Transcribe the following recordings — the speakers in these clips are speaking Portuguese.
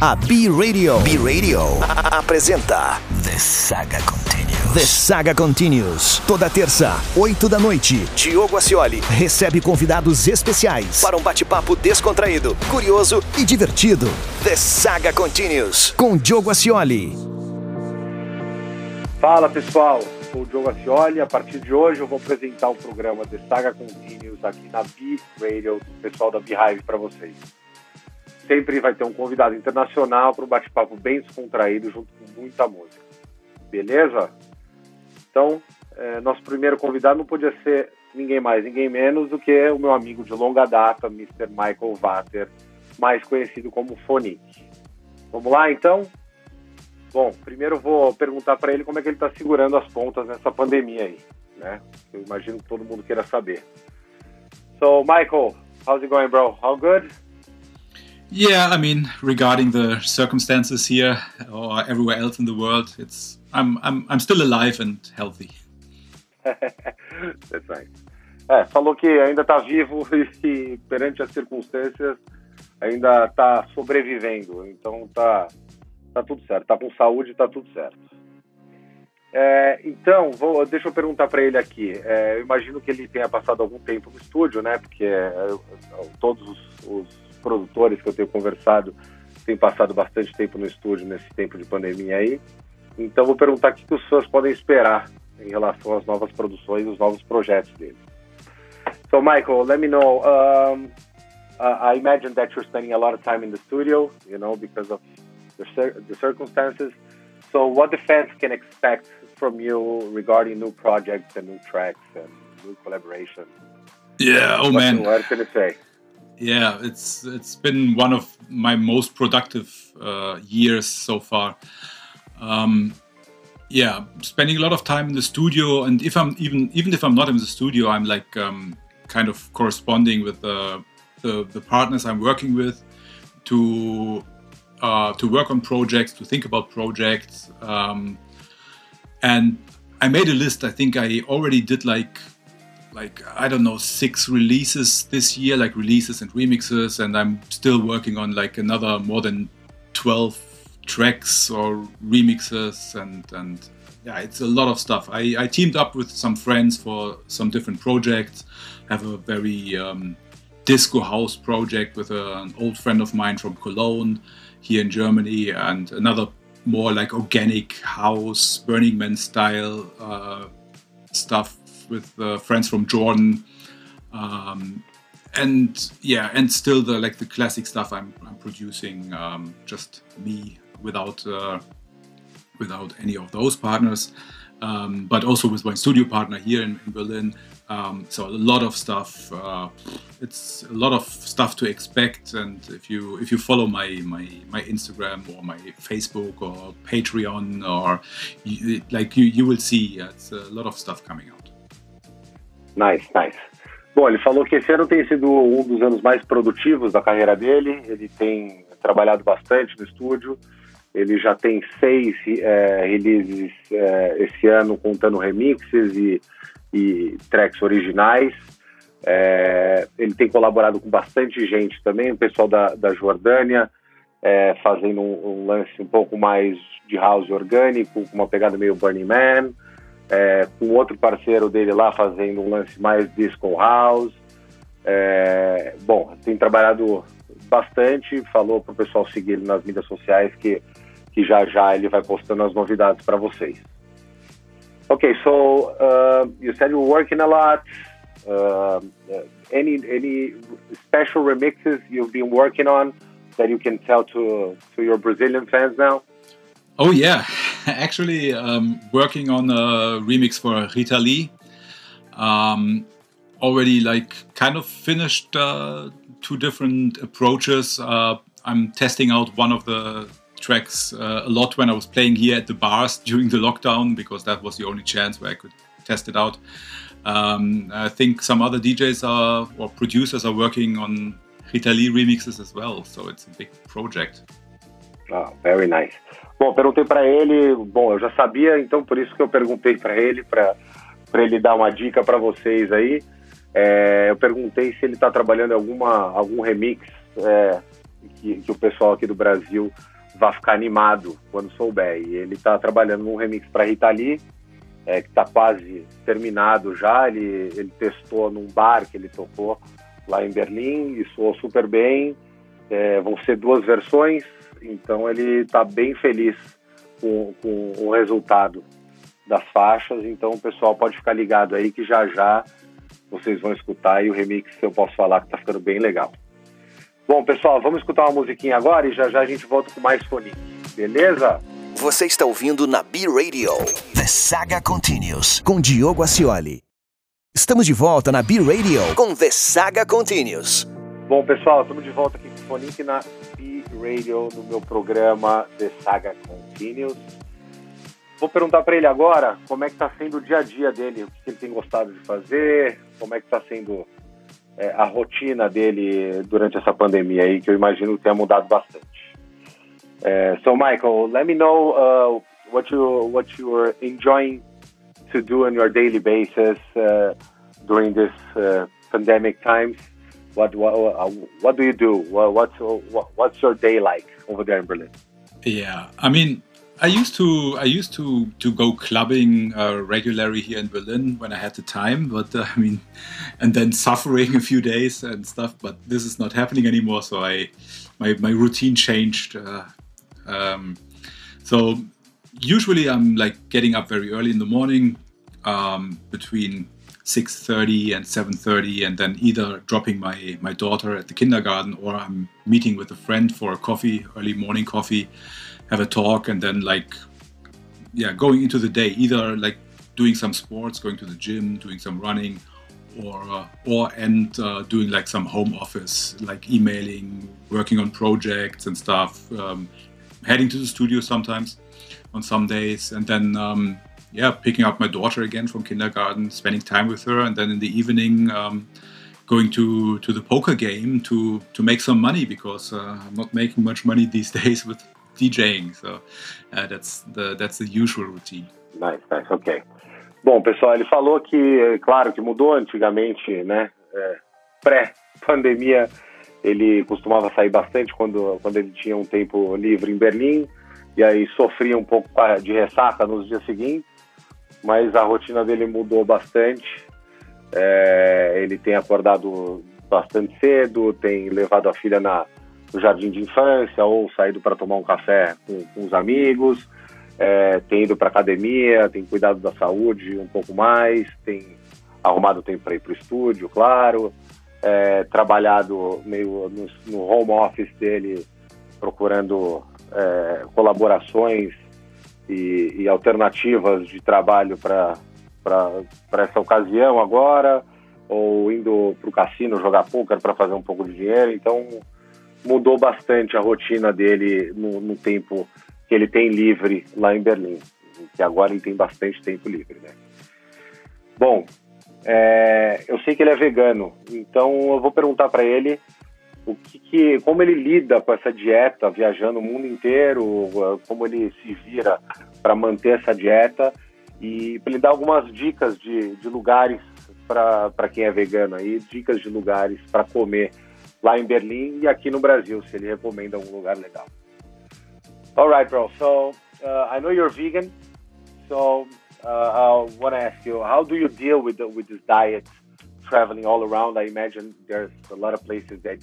A B-Radio. B-Radio apresenta The Saga Continues. The Saga Continues. Toda terça, 8 da noite. Diogo Ascioli recebe convidados especiais para um bate-papo descontraído, curioso e divertido. The Saga Continues. Com Diogo Ascioli. Fala pessoal, sou o Diogo Ascioli. A partir de hoje eu vou apresentar o programa The Saga Continues aqui na B-Radio, pessoal da B-Hive para vocês sempre vai ter um convidado internacional para um bate-papo bem descontraído, junto com muita música. Beleza? Então, é, nosso primeiro convidado não podia ser ninguém mais, ninguém menos do que o meu amigo de longa data, Mr. Michael Vater, mais conhecido como Fonic. Vamos lá, então? Bom, primeiro vou perguntar para ele como é que ele está segurando as pontas nessa pandemia aí, né? Eu imagino que todo mundo queira saber. So, Michael, how's it going, bro? All good? Yeah, I mean, regarding the circumstances here or everywhere else in the world, it's I'm I'm I'm still alive and healthy. That's right. É, falou que ainda está vivo e perante as circunstâncias ainda está sobrevivendo. Então tá tá tudo certo. Tá com saúde, tá tudo certo. É, então, vou, deixa eu perguntar para ele aqui. É, eu imagino que ele tenha passado algum tempo no estúdio, né? Porque é, todos os, os produtores que eu tenho conversado têm passado bastante tempo no estúdio nesse tempo de pandemia aí. Então vou perguntar o que, que os fãs podem esperar em relação às novas produções, os novos projetos dele. So Michael, let me know. Um, I imagine that you're spending a lot of time in the studio, you know, because of the, cir the circumstances. So what the fans can expect from you regarding new projects and new tracks and new collaborations? Yeah, oh what, man. What can you say? Yeah, it's it's been one of my most productive uh, years so far. Um, yeah, spending a lot of time in the studio, and if I'm even even if I'm not in the studio, I'm like um, kind of corresponding with the, the, the partners I'm working with to uh, to work on projects, to think about projects, um, and I made a list. I think I already did like like I don't know six releases this year, like releases and remixes, and I'm still working on like another more than twelve tracks or remixes and and yeah, it's a lot of stuff. I, I teamed up with some friends for some different projects. Have a very um, disco house project with a, an old friend of mine from Cologne here in Germany, and another more like organic house, Burning Man style uh, stuff with uh, friends from Jordan, um, and yeah, and still the like the classic stuff I'm, I'm producing, um, just me without uh, without any of those partners, um, but also with my studio partner here in, in Berlin. Um, so a lot of stuff. Uh, it's a lot of stuff to expect, and if you if you follow my my, my Instagram or my Facebook or Patreon or you, like you you will see it's a lot of stuff coming out. Nice, nice. Bom, ele falou que esse ano tem sido um dos anos mais produtivos da carreira dele. Ele tem trabalhado bastante no estúdio. Ele já tem seis é, releases é, esse ano, contando remixes e, e tracks originais. É, ele tem colaborado com bastante gente também, o pessoal da, da Jordânia, é, fazendo um, um, lance um pouco mais de house orgânico, com uma pegada meio Burning Man é, com outro parceiro dele lá fazendo um lance mais disco house. É, bom, tem trabalhado bastante, falou para o pessoal seguir ele nas mídias sociais que, que já já ele vai postando as novidades para vocês. Okay, so uh, you said you're working a lot. Uh, any any special remixes you've been working on that you can tell to to your Brazilian fans now? Oh yeah, actually um, working on a remix for Rita Lee. Um, already like kind of finished uh, two different approaches. Uh, I'm testing out one of the tracks uh, a lot when I was playing here at the bars during the lockdown because that was the only chance where I could test it out. Um, I think some other DJs are or producers are working on Rita Lee remixes as well, so it's a big project. Oh, very nice. Bom, perguntei para ele, bom, eu já sabia, então por isso que eu perguntei para ele, para ele dar uma dica para vocês aí. É, eu perguntei se ele está trabalhando alguma, algum remix é, que, que o pessoal aqui do Brasil vai ficar animado quando souber. E ele está trabalhando num remix para Rita Lee, é, que está quase terminado já. Ele, ele testou num bar que ele tocou lá em Berlim e soou super bem. É, vão ser duas versões, então ele está bem feliz com, com o resultado das faixas. Então o pessoal pode ficar ligado aí que já já vocês vão escutar e o remix eu posso falar que está ficando bem legal. Bom, pessoal, vamos escutar uma musiquinha agora e já já a gente volta com mais fone. Beleza? Você está ouvindo na B-Radio. The Saga Continues, com Diogo Acioli. Estamos de volta na B-Radio com The Saga Continues. Bom, pessoal, estamos de volta aqui com o Fonique na B-Radio, no meu programa The Saga Continues. Vou perguntar para ele agora como é que está sendo o dia a dia dele, o que ele tem gostado de fazer, como é que está sendo é, a rotina dele durante essa pandemia aí, que eu imagino que tenha mudado bastante. Uh, so, Michael, let me know uh, what you what you are enjoying to do on your daily basis uh, during this uh, pandemic times. What what what do you do? What, what's what's your day like over there in Berlin? Yeah, I mean, I used to I used to to go clubbing uh, regularly here in Berlin when I had the time, but uh, I mean, and then suffering a few days and stuff. But this is not happening anymore, so I my my routine changed. Uh, um, so usually I'm like getting up very early in the morning, um, between 6:30 and 7:30, and then either dropping my my daughter at the kindergarten or I'm meeting with a friend for a coffee, early morning coffee have a talk and then like yeah going into the day either like doing some sports going to the gym doing some running or uh, or and uh, doing like some home office like emailing working on projects and stuff um, heading to the studio sometimes on some days and then um, yeah picking up my daughter again from kindergarten spending time with her and then in the evening um, going to to the poker game to to make some money because uh, I'm not making much money these days with DJing. So uh, that's the that's the usual routine. Nice, nice, ok. Bom, pessoal, ele falou que, é claro, que mudou antigamente, né? É, Pré-pandemia, ele costumava sair bastante quando, quando ele tinha um tempo livre em Berlim, e aí sofria um pouco de ressaca nos dias seguintes, mas a rotina dele mudou bastante. É, ele tem acordado bastante cedo, tem levado a filha na, no jardim de infância ou saído para tomar um café com, com os amigos, é, tem ido para academia, tem cuidado da saúde um pouco mais, tem arrumado tempo para ir para o estúdio, claro, é, trabalhado meio no, no, home office dele, procurando é, colaborações e, e, alternativas de trabalho para essa ocasião agora, ou indo para o cassino jogar poker para fazer um pouco de dinheiro. Então, mudou bastante a rotina dele no, no, tempo que ele tem livre lá em Berlim, que agora ele tem bastante tempo livre, né? Bom, é, eu sei que ele é vegano, então eu vou perguntar para ele o que, que, como ele lida com essa dieta, viajando o mundo inteiro, como ele se vira para manter essa dieta e para ele dar algumas dicas de, de lugares para quem é vegano aí, dicas de lugares para comer lá em Berlim e aqui no Brasil, se ele recomenda algum lugar legal. All right, bro. So uh, I know you're vegan, so uh, I want to ask you, how do you deal with the, with this diet, traveling all around? I imagine there's a lot of places that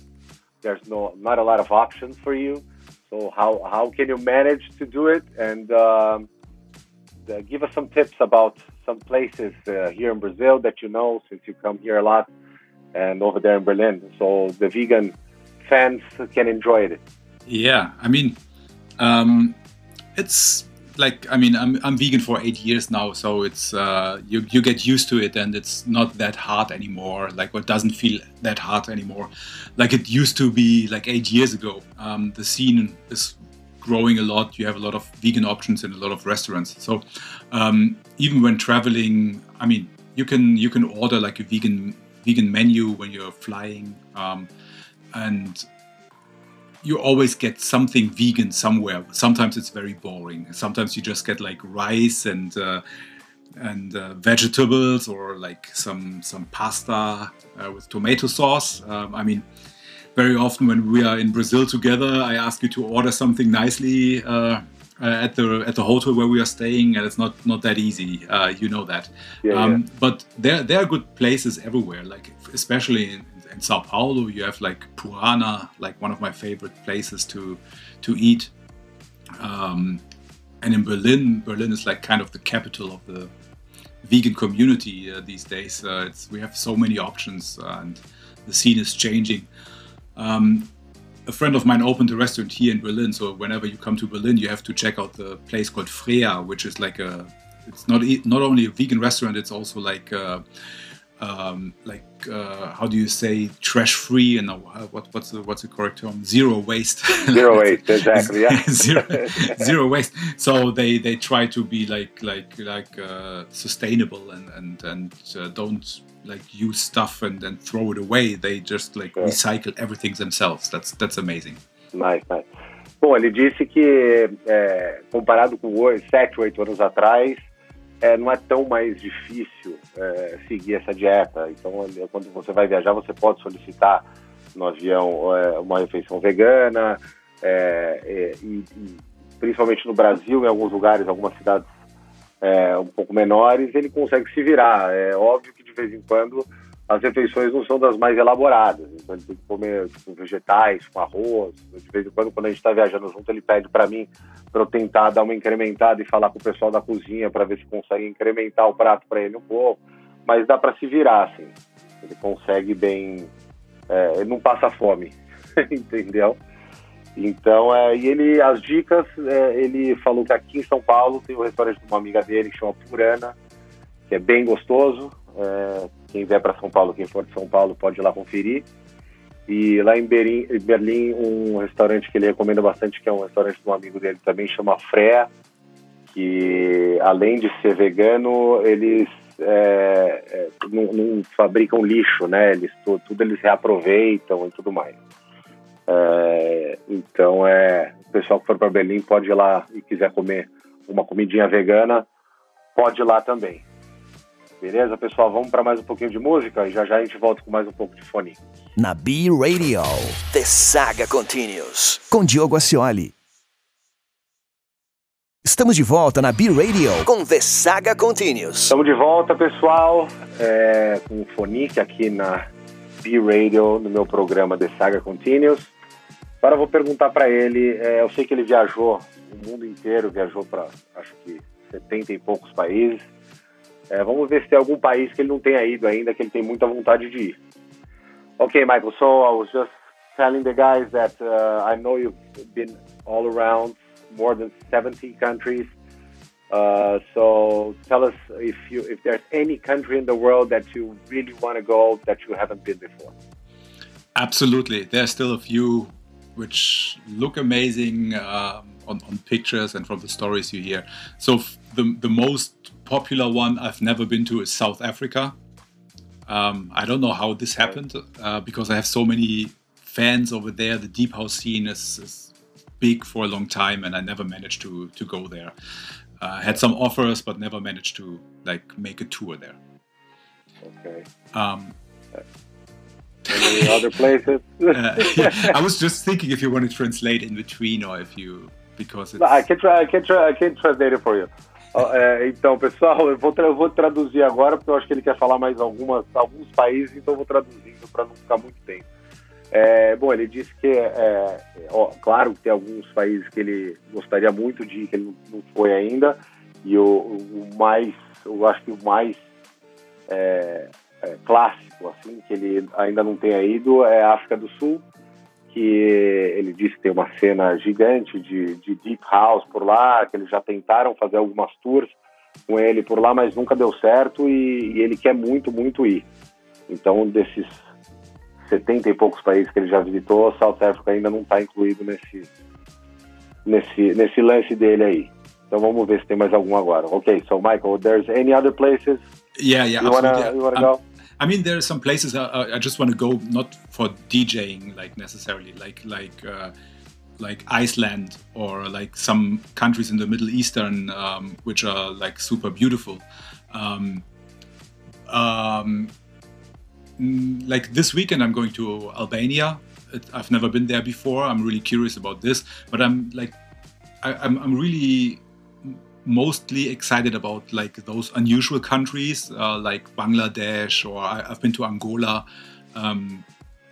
there's no not a lot of options for you. So how how can you manage to do it? And um, uh, give us some tips about some places uh, here in Brazil that you know, since you come here a lot and over there in Berlin, so the vegan fans can enjoy it. Yeah, I mean, um, it's like I mean I'm, I'm vegan for eight years now, so it's uh, you you get used to it and it's not that hard anymore. Like it doesn't feel that hard anymore, like it used to be like eight years ago. Um, the scene is growing a lot. You have a lot of vegan options in a lot of restaurants. So um, even when traveling, I mean you can you can order like a vegan vegan menu when you're flying, um, and you always get something vegan somewhere. Sometimes it's very boring. Sometimes you just get like rice and uh, and uh, vegetables or like some some pasta uh, with tomato sauce. Um, I mean, very often when we are in Brazil together, I ask you to order something nicely uh, uh, at the at the hotel where we are staying, and it's not not that easy. Uh, you know that. Yeah, um, yeah. But there there are good places everywhere, like especially in, in Sao Paulo, you have like Purana, like one of my favorite places to to eat. Um, and in Berlin, Berlin is like kind of the capital of the vegan community uh, these days. Uh, we have so many options, uh, and the scene is changing. Um, a friend of mine opened a restaurant here in Berlin, so whenever you come to Berlin, you have to check out the place called Freya, which is like a. It's not not only a vegan restaurant; it's also like. A, um, like uh, how do you say trash free? And uh, what what's the what's the correct term? Zero waste. Zero waste exactly yeah. Zero, zero waste. So they they try to be like like like uh, sustainable and and and uh, don't like use stuff and then throw it away. They just like yeah. recycle everything themselves. That's that's amazing. Nice nice. Bom, ele disse que é, comparado com hoje, 7, 8 anos atrás, é, não é tão mais difícil é, seguir essa dieta. Então, quando você vai viajar, você pode solicitar no avião é, uma refeição vegana, é, é, e, e, principalmente no Brasil, em alguns lugares, algumas cidades é, um pouco menores, ele consegue se virar. É óbvio que de vez em quando as refeições não são das mais elaboradas. Então ele tem que comer tipo, vegetais, com arroz. De vez em quando, quando a gente está viajando junto, ele pede para mim para eu tentar dar uma incrementada e falar com o pessoal da cozinha para ver se consegue incrementar o prato para ele um pouco. Mas dá para se virar, assim. Ele consegue bem. É, ele não passa fome, entendeu? Então, é, e ele, as dicas, é, ele falou que aqui em São Paulo tem um restaurante de uma amiga dele que chama Purana, que é bem gostoso. É, quem vier para São Paulo, quem for de São Paulo, pode ir lá conferir. E lá em Berlim, Berlim, um restaurante que ele recomenda bastante, que é um restaurante de um amigo dele também, chama Freia, que além de ser vegano, eles é, é, não, não, fabricam lixo, né? Eles, tudo, tudo, eles reaproveitam e tudo mais. É, então, é, o pessoal que for para Berlim pode ir lá e quiser comer uma comidinha vegana, pode ir lá também. Beleza, pessoal? Vamos para mais um pouquinho de música e já já a gente volta com mais um pouco de fone. Na B Radio, The Saga Continues, com Diogo Ascioli. Estamos de volta na B Radio com The Saga Continues. Estamos de volta, pessoal, é, com o Fonic aqui na B Radio, no meu programa The Saga Continues. Agora eu vou perguntar para ele, é, eu sei que ele viajou o mundo inteiro, viajou para acho que 70 e poucos países. É, vamos ver se tem algum país que ele não tenha ido ainda, que ele tem muita vontade de ir. Okay, Michael, so I was just telling the guys that uh, I know you've been all around more than 70 countries. Uh, so tell us if you if there's any country in the world that you really want to go that you haven't been before. Absolutely, there's still a few which look amazing um, on, on pictures and from the stories you hear. So the the most popular one I've never been to is South Africa. Um, I don't know how this happened uh, because I have so many fans over there. The deep house scene is, is, big for a long time, and I never managed to to go there. Uh, had some offers, but never managed to like make a tour there. Okay. Um, Any other places? uh, yeah, I was just thinking if you want to translate in between, or if you because it's... No, I can try. I can try. I can translate it for you. É, então, pessoal, eu vou, eu vou traduzir agora, porque eu acho que ele quer falar mais algumas, alguns países, então eu vou traduzindo para não ficar muito tempo. É, bom, ele disse que, é, ó, claro tem alguns países que ele gostaria muito de ir, que ele não, não foi ainda, e o, o, mais, eu acho que o mais é, é, clássico, assim, que ele ainda não tenha ido é a África do Sul, que ele disse que tem uma cena gigante de, de deep house por lá, que eles já tentaram fazer algumas tours com ele por lá, mas nunca deu certo e, e ele quer muito, muito ir. Então, desses 70 e poucos países que ele já visitou, South Africa ainda não está incluído nesse, nesse, nesse lance dele aí. Então vamos ver se tem mais algum agora. Ok, so Michael, there's any other places? Yeah, yeah, you wanna, you wanna go? I mean, there are some places I, I just want to go, not for DJing, like necessarily, like like uh, like Iceland or like some countries in the Middle Eastern, um, which are like super beautiful. Um, um, like this weekend, I'm going to Albania. it, I've never been there before. I'm really curious about this, but I'm like, I, I'm, I'm really mostly excited about like those unusual countries uh, like Bangladesh or I, have been to Angola. Um,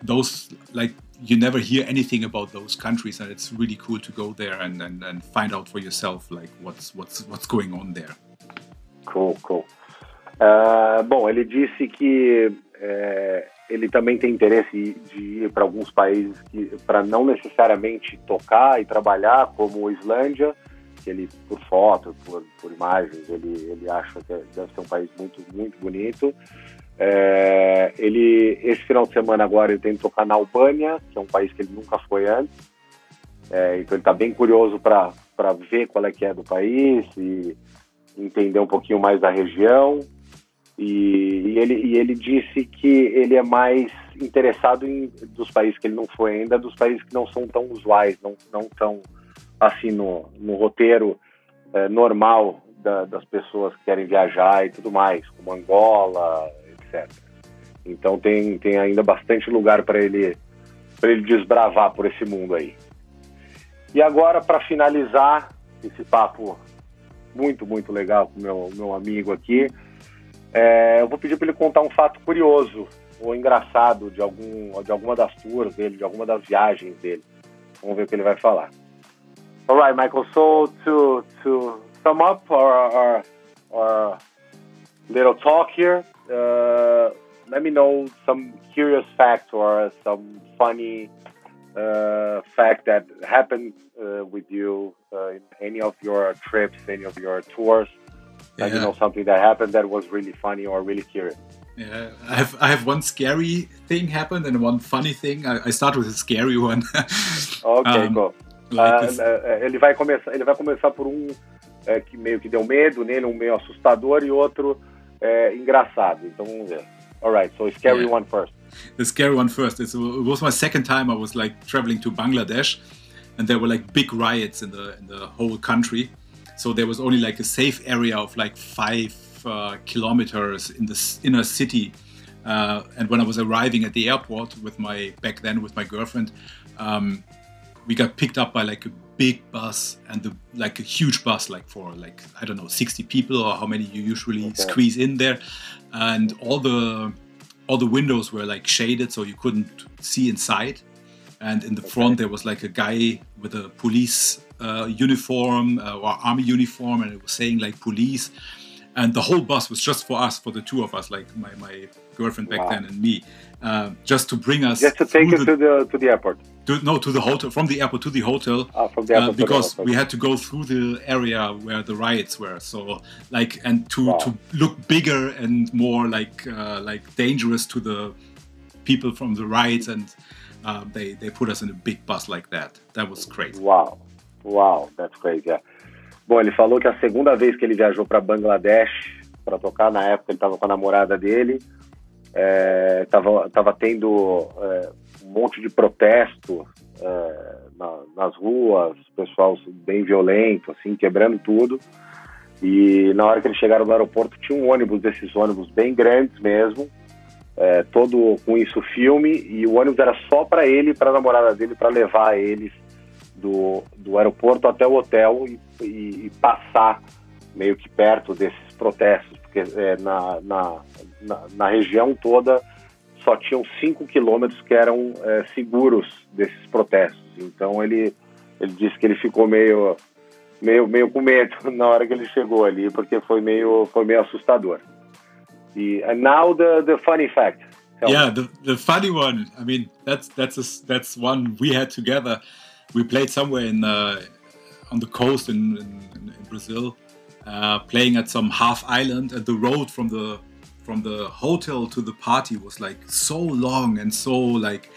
those like you never hear anything about those countries, and it's really cool to go there and, and, and find out for yourself like what's what's what's going on there. Cool, cool. Uh, bom, ele disse que é, ele também tem interesse de ir para alguns países para não necessariamente tocar e trabalhar, como Islândia, que ele por foto, por, por imagens, ele ele acha que deve ser um país muito muito bonito. É, ele, esse final de semana agora ele tem que tocar na Albânia, que é um país que ele nunca foi antes. É, então ele está bem curioso para ver qual é que é do país e entender um pouquinho mais da região. E, e, ele, e ele disse que ele é mais interessado em dos países que ele não foi ainda, dos países que não são tão usuais, não, não tão assim no, no roteiro é, normal da, das pessoas que querem viajar e tudo mais, como Angola, etc. Então tem, tem ainda bastante lugar para ele para ele desbravar por esse mundo aí. E agora para finalizar esse papo muito muito legal com meu meu amigo aqui, é, eu vou pedir para ele contar um fato curioso ou engraçado de algum de alguma das tours dele, de alguma das viagens dele. Vamos ver o que ele vai falar. Alright, Michael. So to to sum up our, our, our little talk here, uh, let me know some curious fact or some funny uh, fact that happened uh, with you uh, in any of your trips, any of your tours. Yeah. you know something that happened that was really funny or really curious. Yeah, I have I have one scary thing happened and one funny thing. I, I start with a scary one. okay, um, cool. Ele vai começar ele vai começar por um é, que meio que deu medo nele, um meio assustador e outro é, engraçado. Então vamos ver. Alright, so scary yeah. one first. The scary one first. It's, it was my second time I was like traveling to Bangladesh, and there were like big riots in the in the whole country. So there was only like a safe area of like five uh, kilometers in the inner city. Uh, and when I was arriving at the airport with my back then with my girlfriend, um, we got picked up by like a big bus and the like a huge bus like for like i don't know 60 people or how many you usually okay. squeeze in there and all the all the windows were like shaded so you couldn't see inside and in the okay. front there was like a guy with a police uh, uniform uh, or army uniform and it was saying like police and the whole bus was just for us for the two of us like my, my girlfriend back wow. then and me uh, just to bring us just to take us to the to the airport to, no, to the hotel, from the airport to the hotel. Ah, from the airport uh, because we had to go through the area where the riots were. So, like, and to, wow. to look bigger and more like uh, like dangerous to the people from the riots, and uh, they they put us in a big bus like that. That was crazy. Wow, wow, that's crazy. Yeah. Bom, ele falou que a segunda vez que ele viajou para Bangladesh para tocar, na época ele estava com a namorada dele, estava é, tava tendo é, monte de protesto é, na, nas ruas, pessoal bem violento, assim, quebrando tudo. E na hora que eles chegaram no aeroporto, tinha um ônibus desses ônibus bem grandes mesmo, é, todo com isso filme, e o ônibus era só para ele e para a namorada dele, para levar eles do, do aeroporto até o hotel e, e, e passar meio que perto desses protestos, porque é, na, na, na, na região toda só tinham 5 quilômetros que eram é, seguros desses protestos. Então ele, ele disse que ele ficou meio, meio, meio com medo na hora que ele chegou ali, porque foi meio, foi meio assustador. E now the, the funny fact. Tell yeah, the, the funny one. I mean, that's that's a, that's one we had together. We played somewhere in uh, on the coast in, in, in Brazil, uh, playing at some half island, and the road from the from the hotel to the party was like so long and so like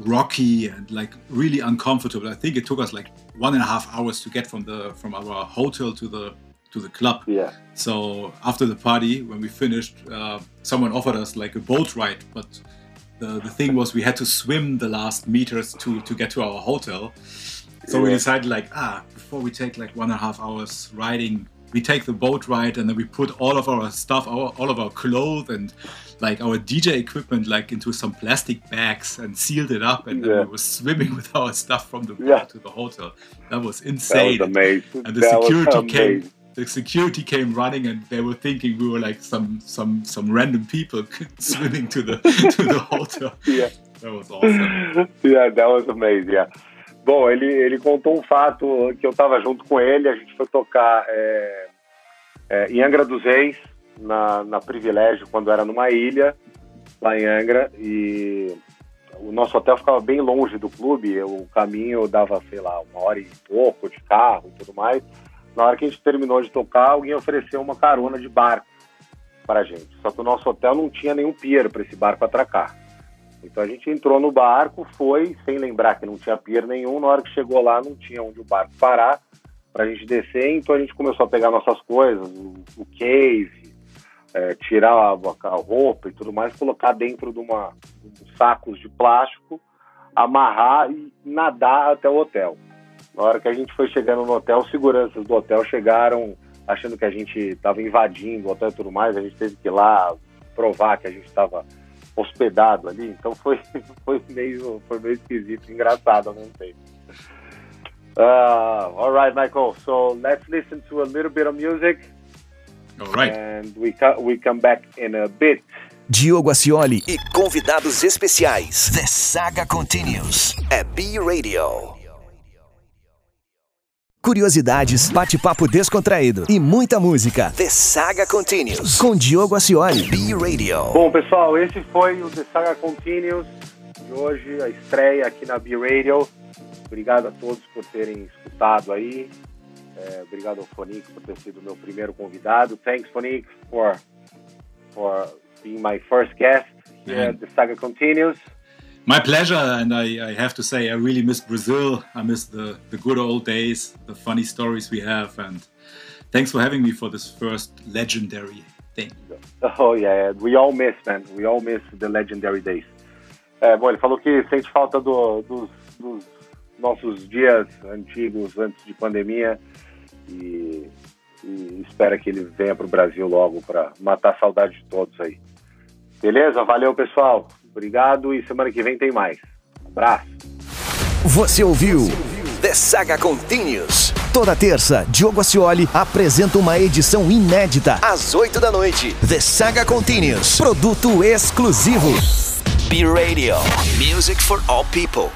rocky and like really uncomfortable. I think it took us like one and a half hours to get from the from our hotel to the to the club. Yeah. So after the party, when we finished, uh, someone offered us like a boat ride, but the, the thing was we had to swim the last meters to to get to our hotel. So yeah. we decided like ah before we take like one and a half hours riding we take the boat ride and then we put all of our stuff, our, all of our clothes and like our DJ equipment like into some plastic bags and sealed it up and yeah. then we were swimming with our stuff from the boat yeah. to the hotel. That was insane. That was amazing. And the that security came the security came running and they were thinking we were like some some some random people swimming to the to the hotel. Yeah. That was awesome. Yeah, that was amazing. Yeah. Bom, ele, ele contou um fato que eu estava junto com ele, a gente foi tocar é, é, em Angra dos Reis, na, na Privilégio, quando era numa ilha, lá em Angra, e o nosso hotel ficava bem longe do clube, o caminho dava, sei lá, uma hora e pouco de carro e tudo mais. Na hora que a gente terminou de tocar, alguém ofereceu uma carona de barco para gente. Só que o nosso hotel não tinha nenhum pier para esse barco atracar. Então a gente entrou no barco, foi sem lembrar que não tinha pier nenhum. Na hora que chegou lá, não tinha onde o barco parar para a gente descer. Então a gente começou a pegar nossas coisas, o, o case, é, tirar a, a, roupa e tudo mais, colocar dentro de, uma, de sacos de plástico, amarrar e nadar até o hotel. Na hora que a gente foi chegando no hotel, os seguranças do hotel chegaram achando que a gente estava invadindo o hotel e tudo mais. A gente teve que ir lá provar que a gente estava hospedado ali, então foi, foi, meio, foi meio esquisito, engraçado ao mesmo tempo. Uh, all right, Michael. So let's listen to a little bit of music. All right. And we, we come back in a bit. Diogo Ascioli e convidados especiais. The Saga Continues. É B Radio curiosidades, bate-papo descontraído e muita música. The Saga Continues com Diogo Ascioli, B-Radio. Bom, pessoal, esse foi o The Saga Continues de hoje, a estreia aqui na B-Radio. Obrigado a todos por terem escutado aí. É, obrigado ao Fonix por ter sido meu primeiro convidado. Thanks, Fonix, for, for being my first guest here at The Saga Continues. My pleasure, and I, I, have to say, I really miss Brazil. I miss the, the good old days, the funny stories we have, and thanks for having me for this first legendary thing. Oh yeah, we all miss, man. We all miss the legendary days. É, bom, ele falou que sente falta do, dos, dos, nossos dias antigos, antes de pandemia, e, e espera que ele venha para o Brasil logo para matar a saudade de todos aí. Beleza? Valeu, pessoal. Obrigado e semana que vem tem mais. Um abraço. Você ouviu The Saga Continues. Toda terça, Diogo Ascioli apresenta uma edição inédita às 8 da noite. The Saga Continues. Produto exclusivo. B-Radio. Music for all people.